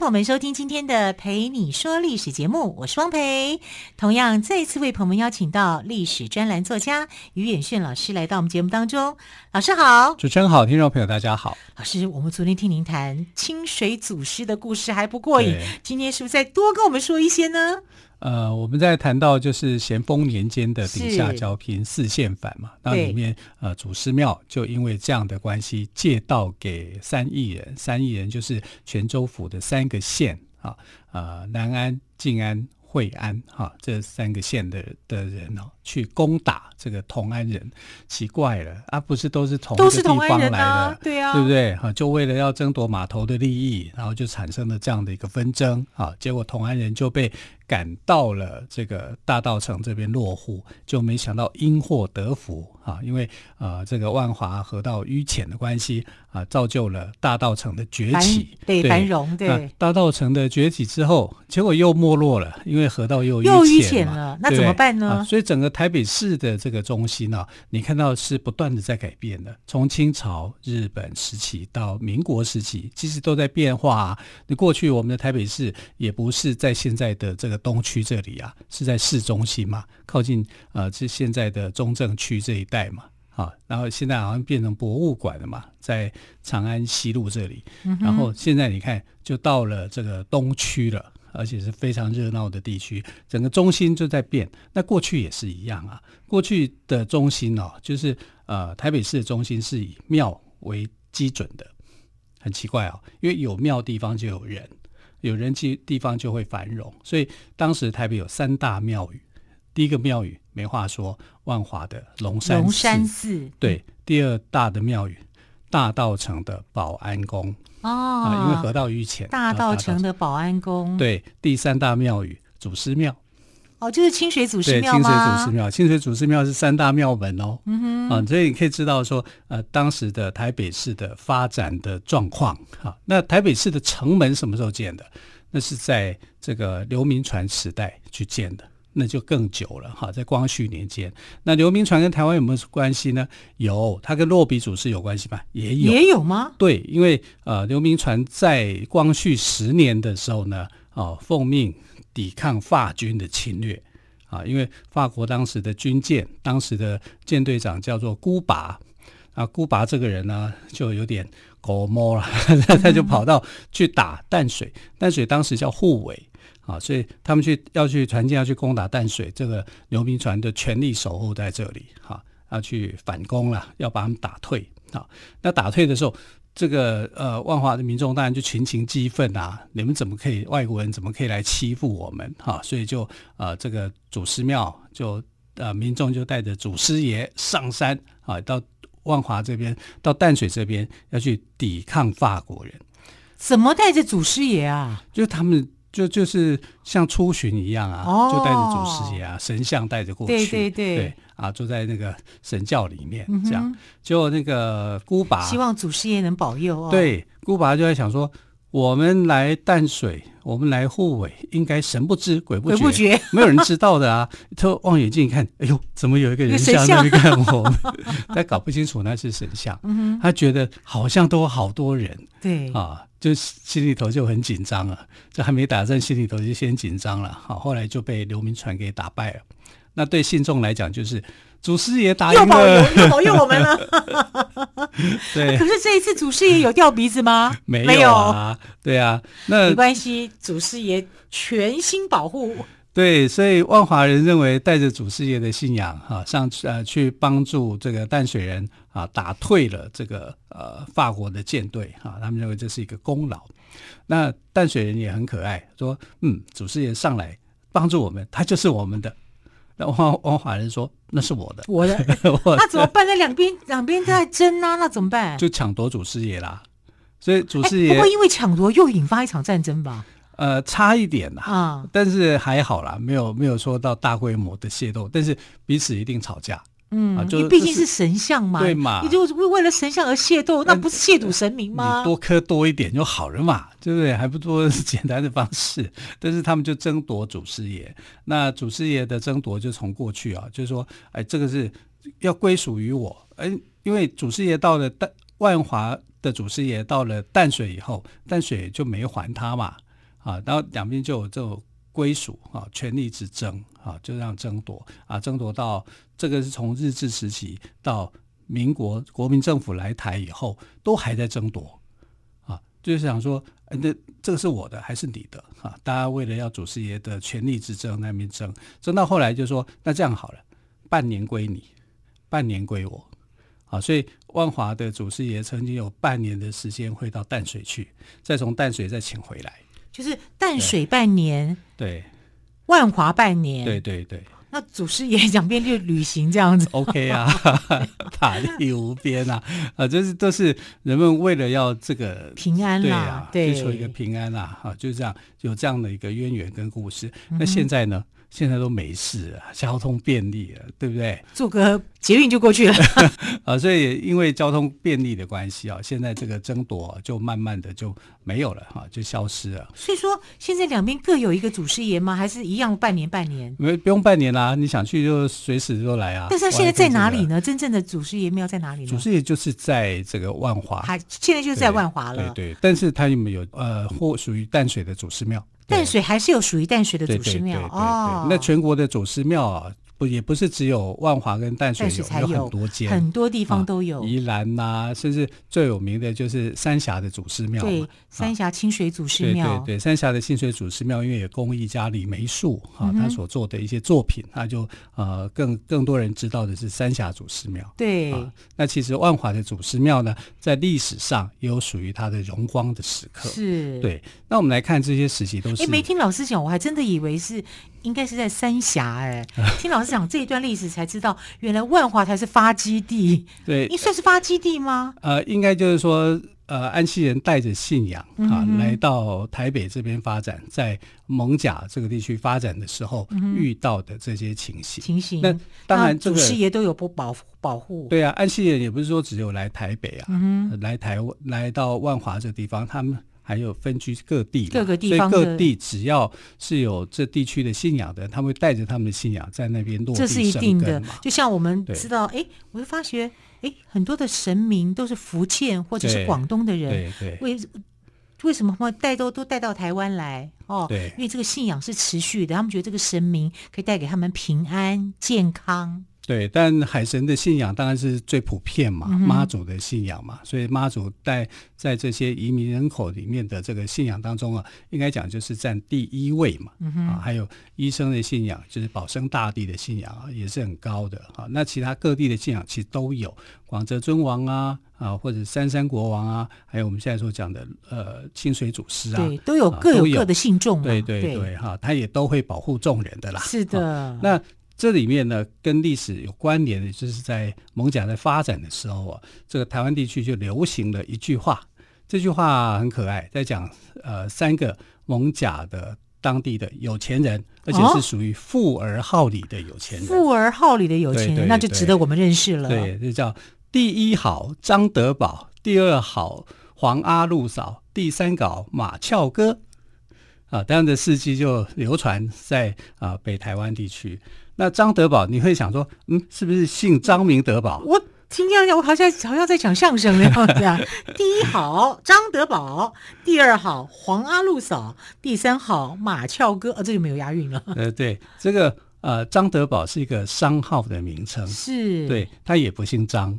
朋友们收听今天的《陪你说历史》节目，我是汪培。同样，再次为朋友们邀请到历史专栏作家于远炫老师来到我们节目当中。老师好，主持人好，听众朋友大家好。老师，我们昨天听您谈清水祖师的故事还不过瘾，今天是不是再多跟我们说一些呢？呃，我们在谈到就是咸丰年间的顶下交聘四县反嘛，那里面呃祖师庙就因为这样的关系借道给三亿人，三亿人就是泉州府的三个县啊，呃南安、静安、惠安哈、啊、这三个县的的人哦。去攻打这个同安人，奇怪了啊！不是都是同一个地方来的，啊对啊，对不对？哈，就为了要争夺码头的利益，然后就产生了这样的一个纷争啊。结果同安人就被赶到了这个大道城这边落户，就没想到因祸得福啊！因为呃，这个万华河道淤浅的关系啊，造就了大道城的崛起，对繁荣。对大道城的崛起之后，结果又没落了，因为河道又又淤浅了，那怎么办呢？啊、所以整个。台北市的这个中心呢、啊，你看到是不断的在改变的。从清朝、日本时期到民国时期，其实都在变化、啊。你过去我们的台北市也不是在现在的这个东区这里啊，是在市中心嘛，靠近呃是现在的中正区这一带嘛。啊，然后现在好像变成博物馆了嘛，在长安西路这里。然后现在你看，就到了这个东区了。而且是非常热闹的地区，整个中心就在变。那过去也是一样啊，过去的中心哦，就是呃台北市的中心是以庙为基准的，很奇怪哦，因为有庙地方就有人，有人气地方就会繁荣。所以当时台北有三大庙宇，第一个庙宇没话说，万华的龙山龙山寺，对，第二大的庙宇大道城的保安宫。哦、啊，因为河道淤浅，大道城的保安宫，对，第三大庙宇祖师庙，哦，就是清水祖师庙吗？清水祖师庙，清水祖师庙是三大庙门哦。嗯哼，啊，所以你可以知道说，呃，当时的台北市的发展的状况。哈、啊，那台北市的城门什么时候建的？那是在这个刘铭传时代去建的。那就更久了哈，在光绪年间，那刘铭传跟台湾有没有关系呢？有，他跟落笔祖师有关系吧？也有，也有吗？对，因为呃，刘铭传在光绪十年的时候呢，哦，奉命抵抗法军的侵略啊，因为法国当时的军舰，当时的舰队长叫做孤拔啊，孤拔这个人呢，就有点狗摸了，他就跑到去打淡水，淡水当时叫沪尾。啊，所以他们去要去船舰要去攻打淡水，这个刘铭传的全力守候在这里，哈，要去反攻了，要把他们打退。啊，那打退的时候，这个呃万华的民众当然就群情激愤啊，你们怎么可以外国人怎么可以来欺负我们？哈，所以就呃这个祖师庙就呃民众就带着祖师爷上山啊，到万华这边到淡水这边要去抵抗法国人。怎么带着祖师爷啊？就他们。就就是像出巡一样啊，哦、就带着祖师爷啊，神像带着过去，对对对，对啊，坐在那个神教里面这样。就、嗯、那个孤拔，希望祖师爷能保佑哦。对，孤拔就在想说，我们来淡水，我们来护尾，应该神不知鬼不觉，不觉没有人知道的啊。他望远镜一看，哎呦，怎么有一个人像在那看我们？他搞不清楚那是神像，嗯、他觉得好像都有好多人，对啊。就心里头就很紧张了，这还没打仗，心里头就先紧张了。好，后来就被刘铭传给打败了。那对信众来讲，就是祖师爷打赢了，又保佑我们了。对，可是这一次祖师爷有掉鼻子吗？没有啊，对啊，那没关系，祖师爷全心保护。对，所以万华人认为带着祖师爷的信仰，哈，上呃去帮助这个淡水人啊，打退了这个呃法国的舰队，啊，他们认为这是一个功劳。那淡水人也很可爱，说，嗯，祖师爷上来帮助我们，他就是我们的。那万万华人说，那是我的，我的，那怎么办？那两边两边在争啊，那怎么办？就抢夺祖师爷啦。所以祖师爷不会因为抢夺又引发一场战争吧？呃，差一点啦，啊，但是还好啦，没有没有说到大规模的械斗，但是彼此一定吵架。嗯，啊、就你毕竟是神像嘛，对嘛？你就为了神像而械斗，那不是亵渎神明吗？你多磕多一点就好了嘛，对不对？还不多简单的方式，但是他们就争夺祖师爷。那祖师爷的争夺就从过去啊，就是说，哎，这个是要归属于我，哎，因为祖师爷到了淡万华的祖师爷到了淡水以后，淡水就没还他嘛，啊，然后两边就有这种归属啊，权力之争。啊，就这样争夺啊，争夺到这个是从日治时期到民国国民政府来台以后，都还在争夺啊，就是想说，那这个是我的还是你的啊？大家为了要祖师爷的权力之争那边争，争到后来就说，那这样好了，半年归你，半年归我啊。所以万华的祖师爷曾经有半年的时间会到淡水去，再从淡水再请回来，就是淡水半年，对。万华半年，对对对，那祖师爷两边就旅行这样子，OK 啊，法力无边啊，啊，这是都是人们为了要这个平安啦啊，对，追求一个平安啊，啊，就这样有这样的一个渊源跟故事。嗯、那现在呢？现在都没事了，交通便利了，对不对？坐个捷运就过去了 啊，所以因为交通便利的关系啊，现在这个争夺就慢慢的就没有了哈，就消失了。所以说，现在两边各有一个祖师爷吗？还是一样半年半年？没不用半年啦，你想去就随时都来啊。但是他现在在哪里呢？真正的祖师爷庙在哪里呢？祖师爷就是在这个万华，还现在就是在万华了。对对，但是他有没有呃，或属于淡水的祖师庙？淡水还是有属于淡水的祖师庙哦。那全国的祖师庙啊。不也不是只有万华跟淡水有，才有，很多间，很多地方都有。啊、宜兰呐、啊，甚至最有名的就是三峡的祖师庙。对，三峡清水祖师庙。对对对，三峡的清水祖师庙，因为有公益家李梅树啊，他、嗯、所做的一些作品，那就呃更更多人知道的是三峡祖师庙。对、啊，那其实万华的祖师庙呢，在历史上也有属于它的荣光的时刻。是，对。那我们来看这些时期都是。哎，没听老师讲，我还真的以为是。应该是在三峡哎、欸，听老师讲这一段历史才知道，原来万华才是发基地。对，你算是发基地吗？呃，应该就是说，呃，安溪人带着信仰啊、嗯，来到台北这边发展，在蒙甲这个地区发展的时候、嗯、遇到的这些情形。情形。那当然、这个，祖师爷都有不保保护。对啊，安溪人也不是说只有来台北啊，嗯、来台湾来到万华这个地方，他们。还有分居各地，各个地方，所以各地只要是有这地区的信仰的，他们会带着他们的信仰在那边落。这是一定的，就像我们知道，哎，我就发觉，哎，很多的神明都是福建或者是广东的人，对对，为为什么会带都都带到台湾来？哦，对，因为这个信仰是持续的，他们觉得这个神明可以带给他们平安健康。对，但海神的信仰当然是最普遍嘛，妈祖的信仰嘛，所以妈祖在在这些移民人口里面的这个信仰当中啊，应该讲就是占第一位嘛。啊，还有医生的信仰，就是保生大帝的信仰啊，也是很高的啊。那其他各地的信仰其实都有，广泽尊王啊啊，或者三山国王啊，还有我们现在所讲的呃清水祖师啊，对，都有各有各的信众。对对对，哈，他也都会保护众人的啦。是的，那。这里面呢，跟历史有关联的，就是在艋舺在发展的时候啊，这个台湾地区就流行了一句话，这句话很可爱，在讲呃三个艋舺的当地的有钱人，而且是属于富而好礼的有钱人。富而好礼的有钱人，对对对，那就值得我们认识了。对，就叫第一好张德宝，第二好黄阿路嫂，第三搞马俏哥。啊，这样的事迹就流传在啊北台湾地区。那张德宝，你会想说，嗯，是不是姓张名德宝？我听这样，我好像好像在讲相声的样子啊。第一好张德宝，第二好黄阿路嫂，第三好马俏哥，啊，这就没有押韵了。呃，对，这个呃张德宝是一个商号的名称，是对，他也不姓张，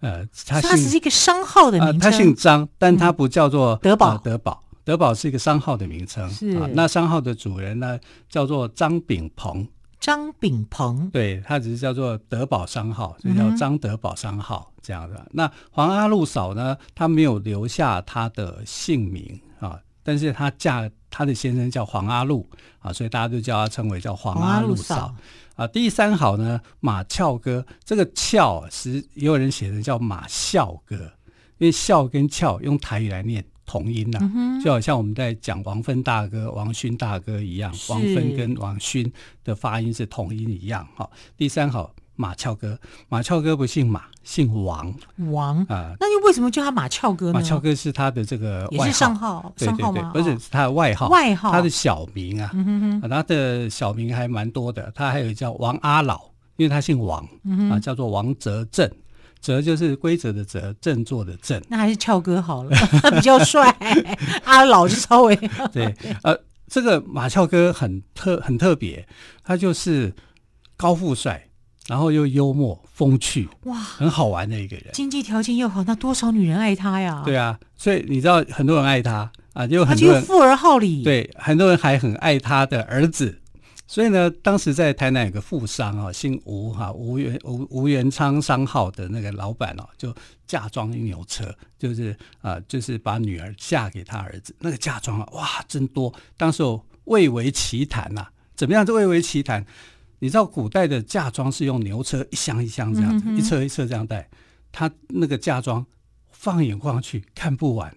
呃，他他是一个商号的名称，呃，他姓张，但他不叫做德宝，呃，德宝。德宝是一个商号的名称，是啊，那商号的主人呢叫做张炳鹏。张炳鹏，对，他只是叫做德宝商号，就叫张德宝商号这样的。嗯、那黄阿路嫂呢，她没有留下她的姓名啊，但是她嫁她的先生叫黄阿路啊，所以大家就叫她称为叫黄阿路嫂啊。第三好呢，马俏哥，这个俏是也有人写的叫马笑哥，因为笑跟俏用台语来念。同音呐、啊，嗯、就好像我们在讲王芬大哥、王勋大哥一样，王芬跟王勋的发音是同音一样。哈，第三好马翘哥，马翘哥不姓马，姓王。王啊，那又为什么叫他马翘哥呢？马翘哥是他的这个外号，也是上号，对对对，上号吗？不是，是他的外号，外号，他的小名啊，嗯、哼哼啊他的小名还蛮多的，他还有叫王阿老，因为他姓王、嗯、啊，叫做王泽正。则就是规则的则，振作的振，那还是翘哥好了，他 比较帅。阿老就稍微 对，呃，这个马翘哥很特很特别，他就是高富帅，然后又幽默风趣，哇，很好玩的一个人。经济条件又好，那多少女人爱他呀？对啊，所以你知道很多人爱他啊，就很多人富而好礼，对，很多人还很爱他的儿子。所以呢，当时在台南有个富商啊，姓吴哈，吴元吴吴元昌商号的那个老板哦，就嫁妆一牛车，就是啊，就是把女儿嫁给他儿子。那个嫁妆啊，哇，真多！当时我蔚为奇谈呐，怎么样？这蔚为奇谈？你知道古代的嫁妆是用牛车一箱一箱这样子，一车一车这样带，他那个嫁妆放眼望去看不完，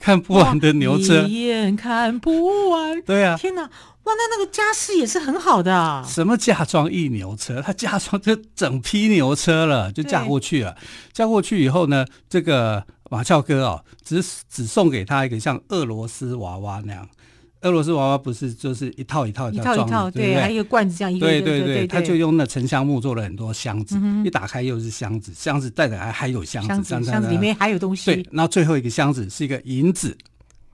看不完的牛车，一眼看不完。对啊，天哪！哇，那那个家世也是很好的啊。什么嫁妆一牛车？他嫁妆就整批牛车了，就嫁过去了。嫁过去以后呢，这个马俏哥哦，只只送给他一个像俄罗斯娃娃那样。俄罗斯娃娃不是就是一套一套一套一套对，还有一个罐子这样一个。对对对，他就用那沉香木做了很多箱子，一打开又是箱子，箱子带着还还有箱子，箱子，箱子里面还有东西。对，然后最后一个箱子是一个银子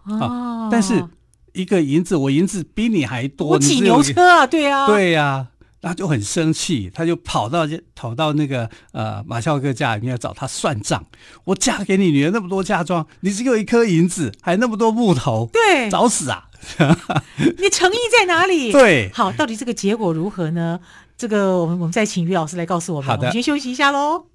哦，哦，但是。一个银子，我银子比你还多，我挤牛车啊，对啊，对呀、啊，他就很生气，他就跑到跑到那个呃马孝哥家里面要找他算账。我嫁给你女儿那么多嫁妆，你只有一颗银子，还那么多木头，对，找死啊！你诚意在哪里？对，好，到底这个结果如何呢？这个我们我们再请于老师来告诉我们。好的，我们先休息一下喽。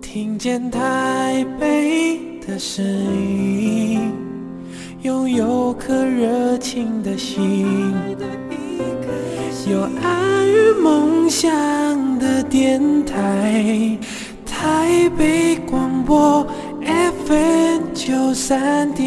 听见台北的声音，拥有颗热情的心，有爱与梦想的电台，台北广播 FM 九三点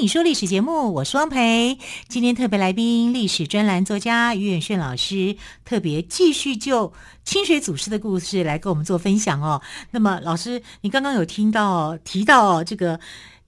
你说历史节目，我是汪培。今天特别来宾，历史专栏作家于远炫老师，特别继续就清水祖师的故事来跟我们做分享哦。那么，老师，你刚刚有听到提到这个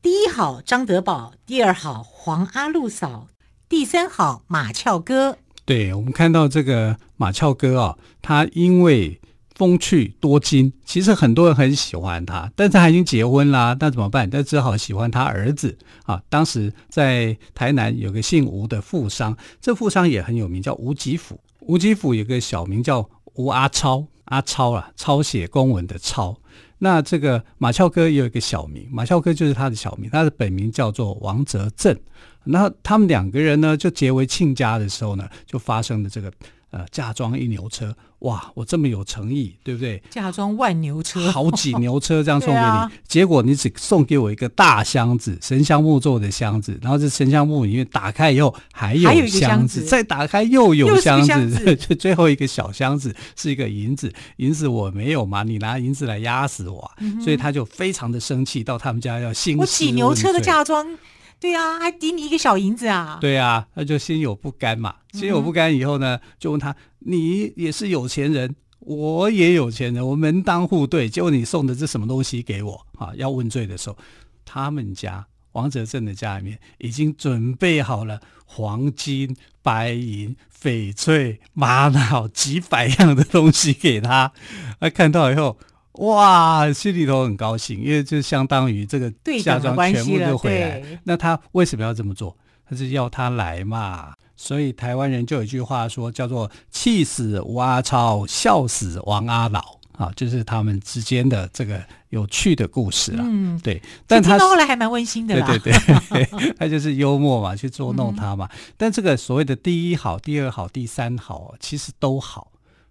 第一好张德宝，第二好黄阿禄嫂，第三好马俏哥。对，我们看到这个马俏哥啊、他因为。风趣多金，其实很多人很喜欢他，但是他已经结婚啦，那怎么办？那只好喜欢他儿子啊。当时在台南有个姓吴的富商，这富商也很有名，叫吴吉甫。吴吉甫有个小名叫吴阿超，阿超啊，抄写公文的抄。那这个马翘哥也有一个小名，马翘哥就是他的小名，他的本名叫做王泽正。那他们两个人呢，就结为亲家的时候呢，就发生了这个。呃，嫁妆一牛车，哇！我这么有诚意，对不对？嫁妆万牛车，好几牛车这样送给你，啊、结果你只送给我一个大箱子，神香木做的箱子，然后这神香木里面打开以后还有箱子，再打开又有箱子，最后一个小箱子是一个银子，银子我没有嘛，你拿银子来压死我，嗯、所以他就非常的生气，到他们家要兴师。我几牛车的嫁妆。对啊，还抵你一个小银子啊！对啊，他就心有不甘嘛，心有不甘以后呢，就问他：“你也是有钱人，我也有钱人，我门当户对。结果你送的这什么东西给我啊？”要问罪的时候，他们家王哲正的家里面已经准备好了黄金、白银、翡翠、玛瑙几百样的东西给他。他看到以后。哇，心里头很高兴，因为就相当于这个嫁妆全部就回来。那他为什么要这么做？他是要他来嘛。所以台湾人就有一句话说，叫做“气死吴阿超，笑死王阿老”。啊，就是他们之间的这个有趣的故事了。嗯，对，但他后来还蛮温馨的啦。对对对，他就是幽默嘛，去捉弄他嘛。嗯、但这个所谓的第一好、第二好、第三好，其实都好。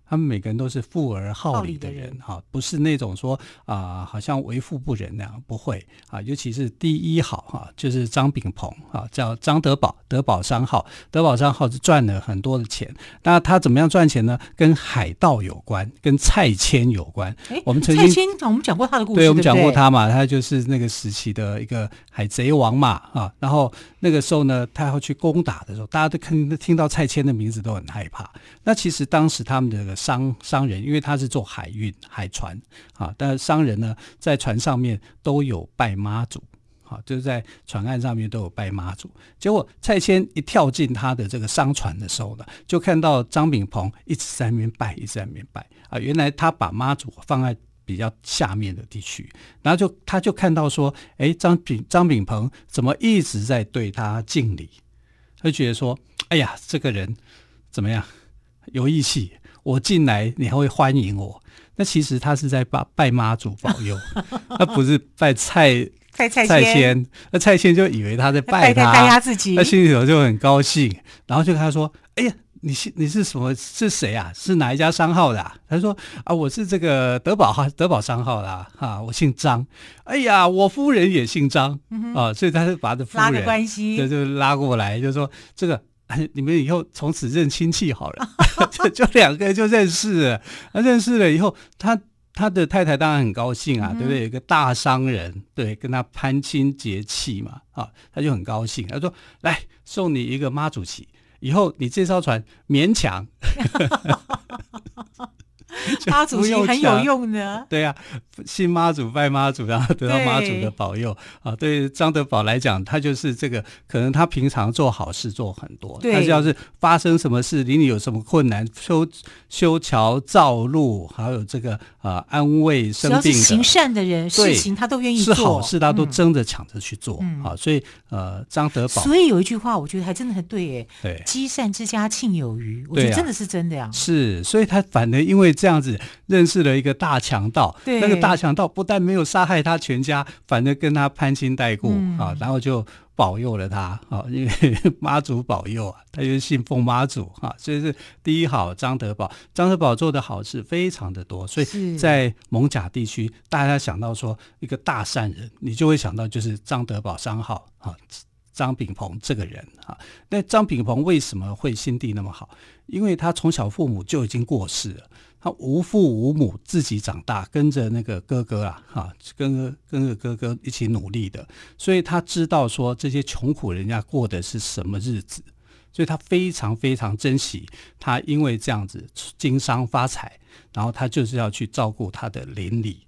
他们每个人都是富而好礼的人哈，不是那种说啊、呃，好像为富不仁那样，不会啊。尤其是第一好哈，就是张炳鹏啊，叫张德宝，德宝商号，德宝商号是赚了很多的钱。那他怎么样赚钱呢？跟海盗有关，跟蔡牵有关。诶我们曾经蔡牵，我们讲过他的故事，对，我们讲过他嘛，他就是那个时期的一个海贼王嘛啊。然后那个时候呢，他要去攻打的时候，大家都听听到蔡牵的名字都很害怕。那其实当时他们的。商商人，因为他是做海运海船啊，但是商人呢，在船上面都有拜妈祖，啊，就是在船岸上面都有拜妈祖。结果蔡牵一跳进他的这个商船的时候呢，就看到张炳鹏一直在那边拜，一直在那边拜啊。原来他把妈祖放在比较下面的地区，然后就他就看到说，哎，张炳张炳鹏怎么一直在对他敬礼？他就觉得说，哎呀，这个人怎么样，有义气。我进来，你还会欢迎我？那其实他是在拜拜妈祖保佑，他不是拜蔡蔡蔡仙。那蔡仙就以为他在拜他，拜他自己，他心里头就很高兴，然后就跟他说：“哎呀，你是你是什么？是谁啊？是哪一家商号的、啊？”他说：“啊，我是这个德宝哈德宝商号的啊，啊，我姓张。哎呀，我夫人也姓张、嗯、啊，所以他就把他的夫人拉个关系，就就拉过来，就说这个。”你们以后从此认亲戚好了，就就两个人就认识了。那认识了以后，他他的太太当然很高兴啊，嗯、对不对？有一个大商人，对，跟他攀亲结戚嘛，啊，他就很高兴。他说：“来送你一个妈祖旗，以后你这艘船勉强。” 妈祖是很有用的，对呀、啊，信妈祖拜妈祖，然后得到妈祖的保佑。啊。对张德宝来讲，他就是这个，可能他平常做好事做很多，但是要是发生什么事，邻里有什么困难，修修桥造路，还有这个啊、呃、安慰生病的，行善的人，事情他都愿意做，是好事他都争着抢着去做、嗯、啊。所以呃，张德宝，所以有一句话，我觉得还真的很对耶，对，积善之家庆有余，我觉得真的是真的呀。是，所以他反而因为这样子认识了一个大强盗，那个大强盗不但没有杀害他全家，反而跟他攀亲带故、嗯、啊，然后就保佑了他啊，因为妈祖保佑啊，他就信奉妈祖啊，所以是第一好张德宝，张德宝做的好事非常的多，所以在艋舺地区，大家想到说一个大善人，你就会想到就是张德宝商号啊。张炳鹏这个人啊，那张炳鹏为什么会心地那么好？因为他从小父母就已经过世了，他无父无母，自己长大，跟着那个哥哥啊，哈，跟跟着哥哥一起努力的，所以他知道说这些穷苦人家过的是什么日子，所以他非常非常珍惜他，因为这样子经商发财，然后他就是要去照顾他的邻里，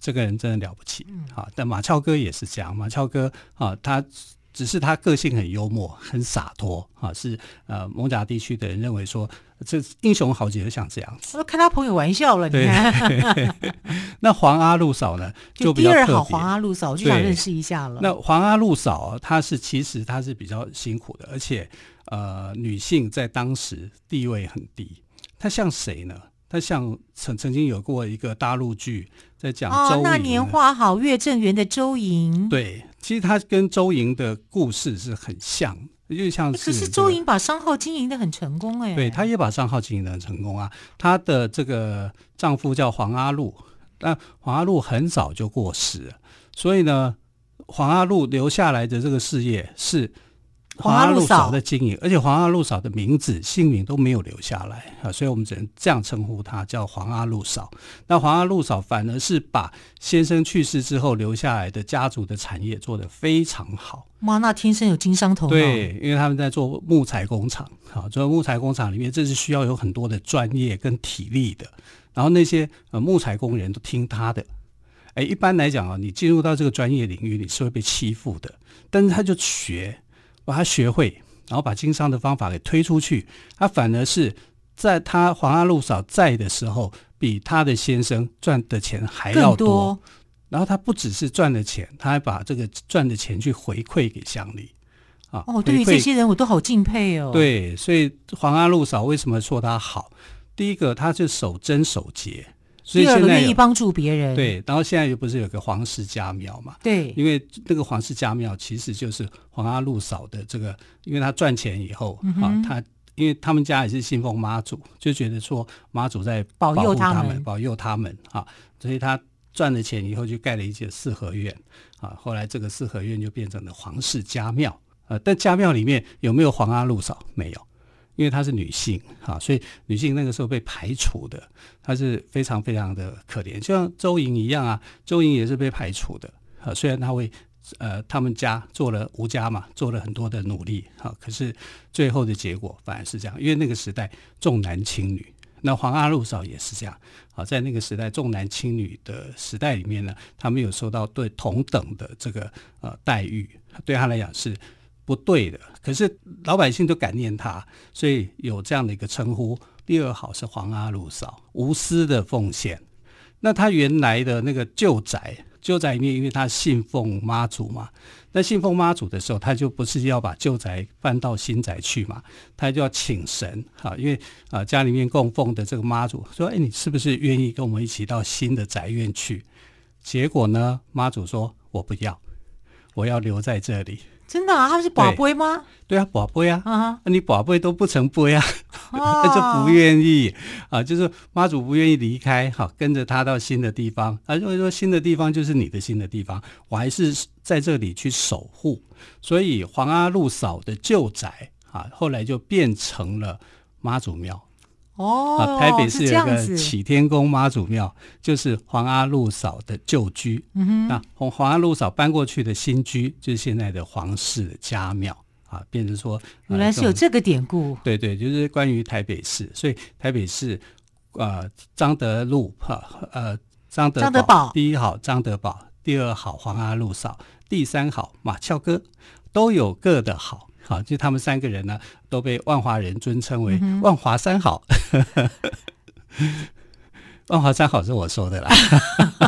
这个人真的了不起啊！但马翘哥也是这样，马翘哥啊，他。只是他个性很幽默，很洒脱啊，是呃，艋舺地区的人认为说，这英雄豪杰像这样子。我都开他朋友玩笑了，你看。那黄阿路嫂呢？就比较第二好黄阿路嫂，我就想认识一下了。那黄阿路嫂，她是其实她是比较辛苦的，而且呃，女性在当时地位很低。她像谁呢？她像曾曾经有过一个大陆剧在讲周，哦，那年花好月正圆的周莹，对。其实她跟周莹的故事是很像，就像。可是周莹把商号经营的很成功哎。对，她也把商号经营的很成功啊。她的这个丈夫叫黄阿禄，但黄阿禄很早就过世了，所以呢，黄阿禄留下来的这个事业是。黄阿路嫂的经营，而且黄阿路嫂的名字、姓名都没有留下来啊，所以我们只能这样称呼她，叫黄阿路嫂。那黄阿路嫂反而是把先生去世之后留下来的家族的产业做得非常好。妈，那天生有经商头脑。对，因为他们在做木材工厂，好，做木材工厂里面，这是需要有很多的专业跟体力的。然后那些呃木材工人都听他的。哎，一般来讲啊，你进入到这个专业领域，你是会被欺负的，但是他就学。把他学会，然后把经商的方法给推出去，他反而是在他黄阿路嫂在的时候，比他的先生赚的钱还要多。多然后他不只是赚了钱，他还把这个赚的钱去回馈给乡里啊。哦，对于这些人我都好敬佩哦。对，所以黄阿路嫂为什么说他好？第一个，他是守贞守节，所以现在愿意帮助别人。对，然后现在又不是有个黄氏家庙嘛？对，因为那个黄氏家庙其实就是黄阿禄嫂的这个，因为他赚钱以后、嗯、啊，他因为他们家也是信奉妈祖，就觉得说妈祖在保佑他们，保佑他们啊，所以他赚了钱以后就盖了一间四合院啊，后来这个四合院就变成了黄氏家庙啊，但家庙里面有没有黄阿禄嫂？没有。因为她是女性，哈，所以女性那个时候被排除的，她是非常非常的可怜，就像周莹一样啊，周莹也是被排除的，啊，虽然她为呃他们家做了吴家嘛，做了很多的努力，哈，可是最后的结果反而是这样，因为那个时代重男轻女，那黄阿路嫂也是这样，啊，在那个时代重男轻女的时代里面呢，他没有受到对同等的这个呃待遇，对他来讲是。不对的，可是老百姓都感念他，所以有这样的一个称呼。第二好是黄阿鲁嫂，无私的奉献。那他原来的那个旧宅，旧宅里面，因为他信奉妈祖嘛，那信奉妈祖的时候，他就不是要把旧宅搬到新宅去嘛，他就要请神啊，因为啊家里面供奉的这个妈祖说，哎，你是不是愿意跟我们一起到新的宅院去？结果呢，妈祖说我不要，我要留在这里。真的啊？他们是宝贝吗？对，对啊，宝贝啊！啊，你宝贝都不成杯啊，他就不愿意啊，就是妈祖不愿意离开，好跟着他到新的地方。他认为说新的地方就是你的新的地方，我还是在这里去守护。所以黄阿路嫂的旧宅啊，后来就变成了妈祖庙。哦、啊，台北市有一个启天宫妈祖庙，就是黄阿禄嫂的旧居。嗯哼，那黄黄阿禄嫂搬过去的新居，就是现在的黄氏的家庙啊，变成说原来是有这个典故。对对，就是关于台北市，所以台北市呃张德禄哈呃张德张德宝第一好张德宝，第二好黄阿禄嫂，第三好马翘哥，都有各的好。好，就他们三个人呢，都被万华人尊称为万华三好。嗯、万华三好是我说的啦。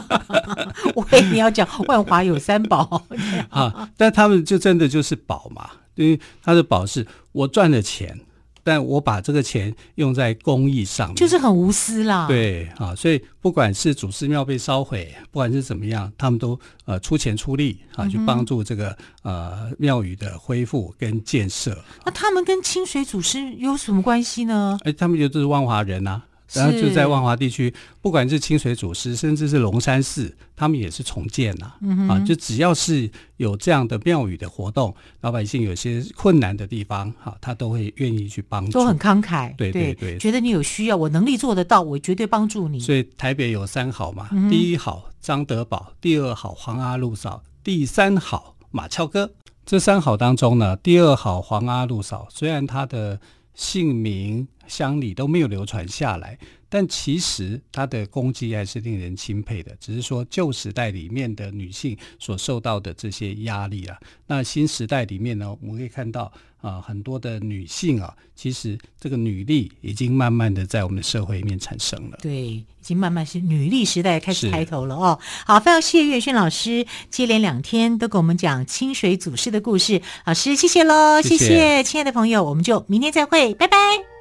我以为你要讲万华有三宝。啊，但他们就真的就是宝嘛，因为他的宝是我赚的钱。但我把这个钱用在公益上面，就是很无私啦。对啊，所以不管是祖师庙被烧毁，不管是怎么样，他们都呃出钱出力啊，去帮助这个呃庙宇的恢复跟建设。那他们跟清水祖师有什么关系呢？哎，他们就是万华人啊。然后就在万华地区，不管是清水祖师，甚至是龙山寺，他们也是重建呐、啊嗯。啊，就只要是有这样的庙宇的活动，老百姓有些困难的地方，哈、啊，他都会愿意去帮助，都很慷慨。对对对，觉得你有需要，我能力做得到，我绝对帮助你。所以台北有三好嘛，嗯、第一好张德宝，第二好黄阿路嫂，第三好马翘哥。这三好当中呢，第二好黄阿路嫂，虽然他的姓名。乡里都没有流传下来，但其实她的功绩还是令人钦佩的。只是说旧时代里面的女性所受到的这些压力啊，那新时代里面呢，我们可以看到啊，很多的女性啊，其实这个女力已经慢慢的在我们的社会里面产生了。对，已经慢慢是女力时代开始抬头了哦。好，非常谢谢岳轩老师接连两天都给我们讲清水祖师的故事，老师谢谢喽，谢谢亲爱的朋友，我们就明天再会，拜拜。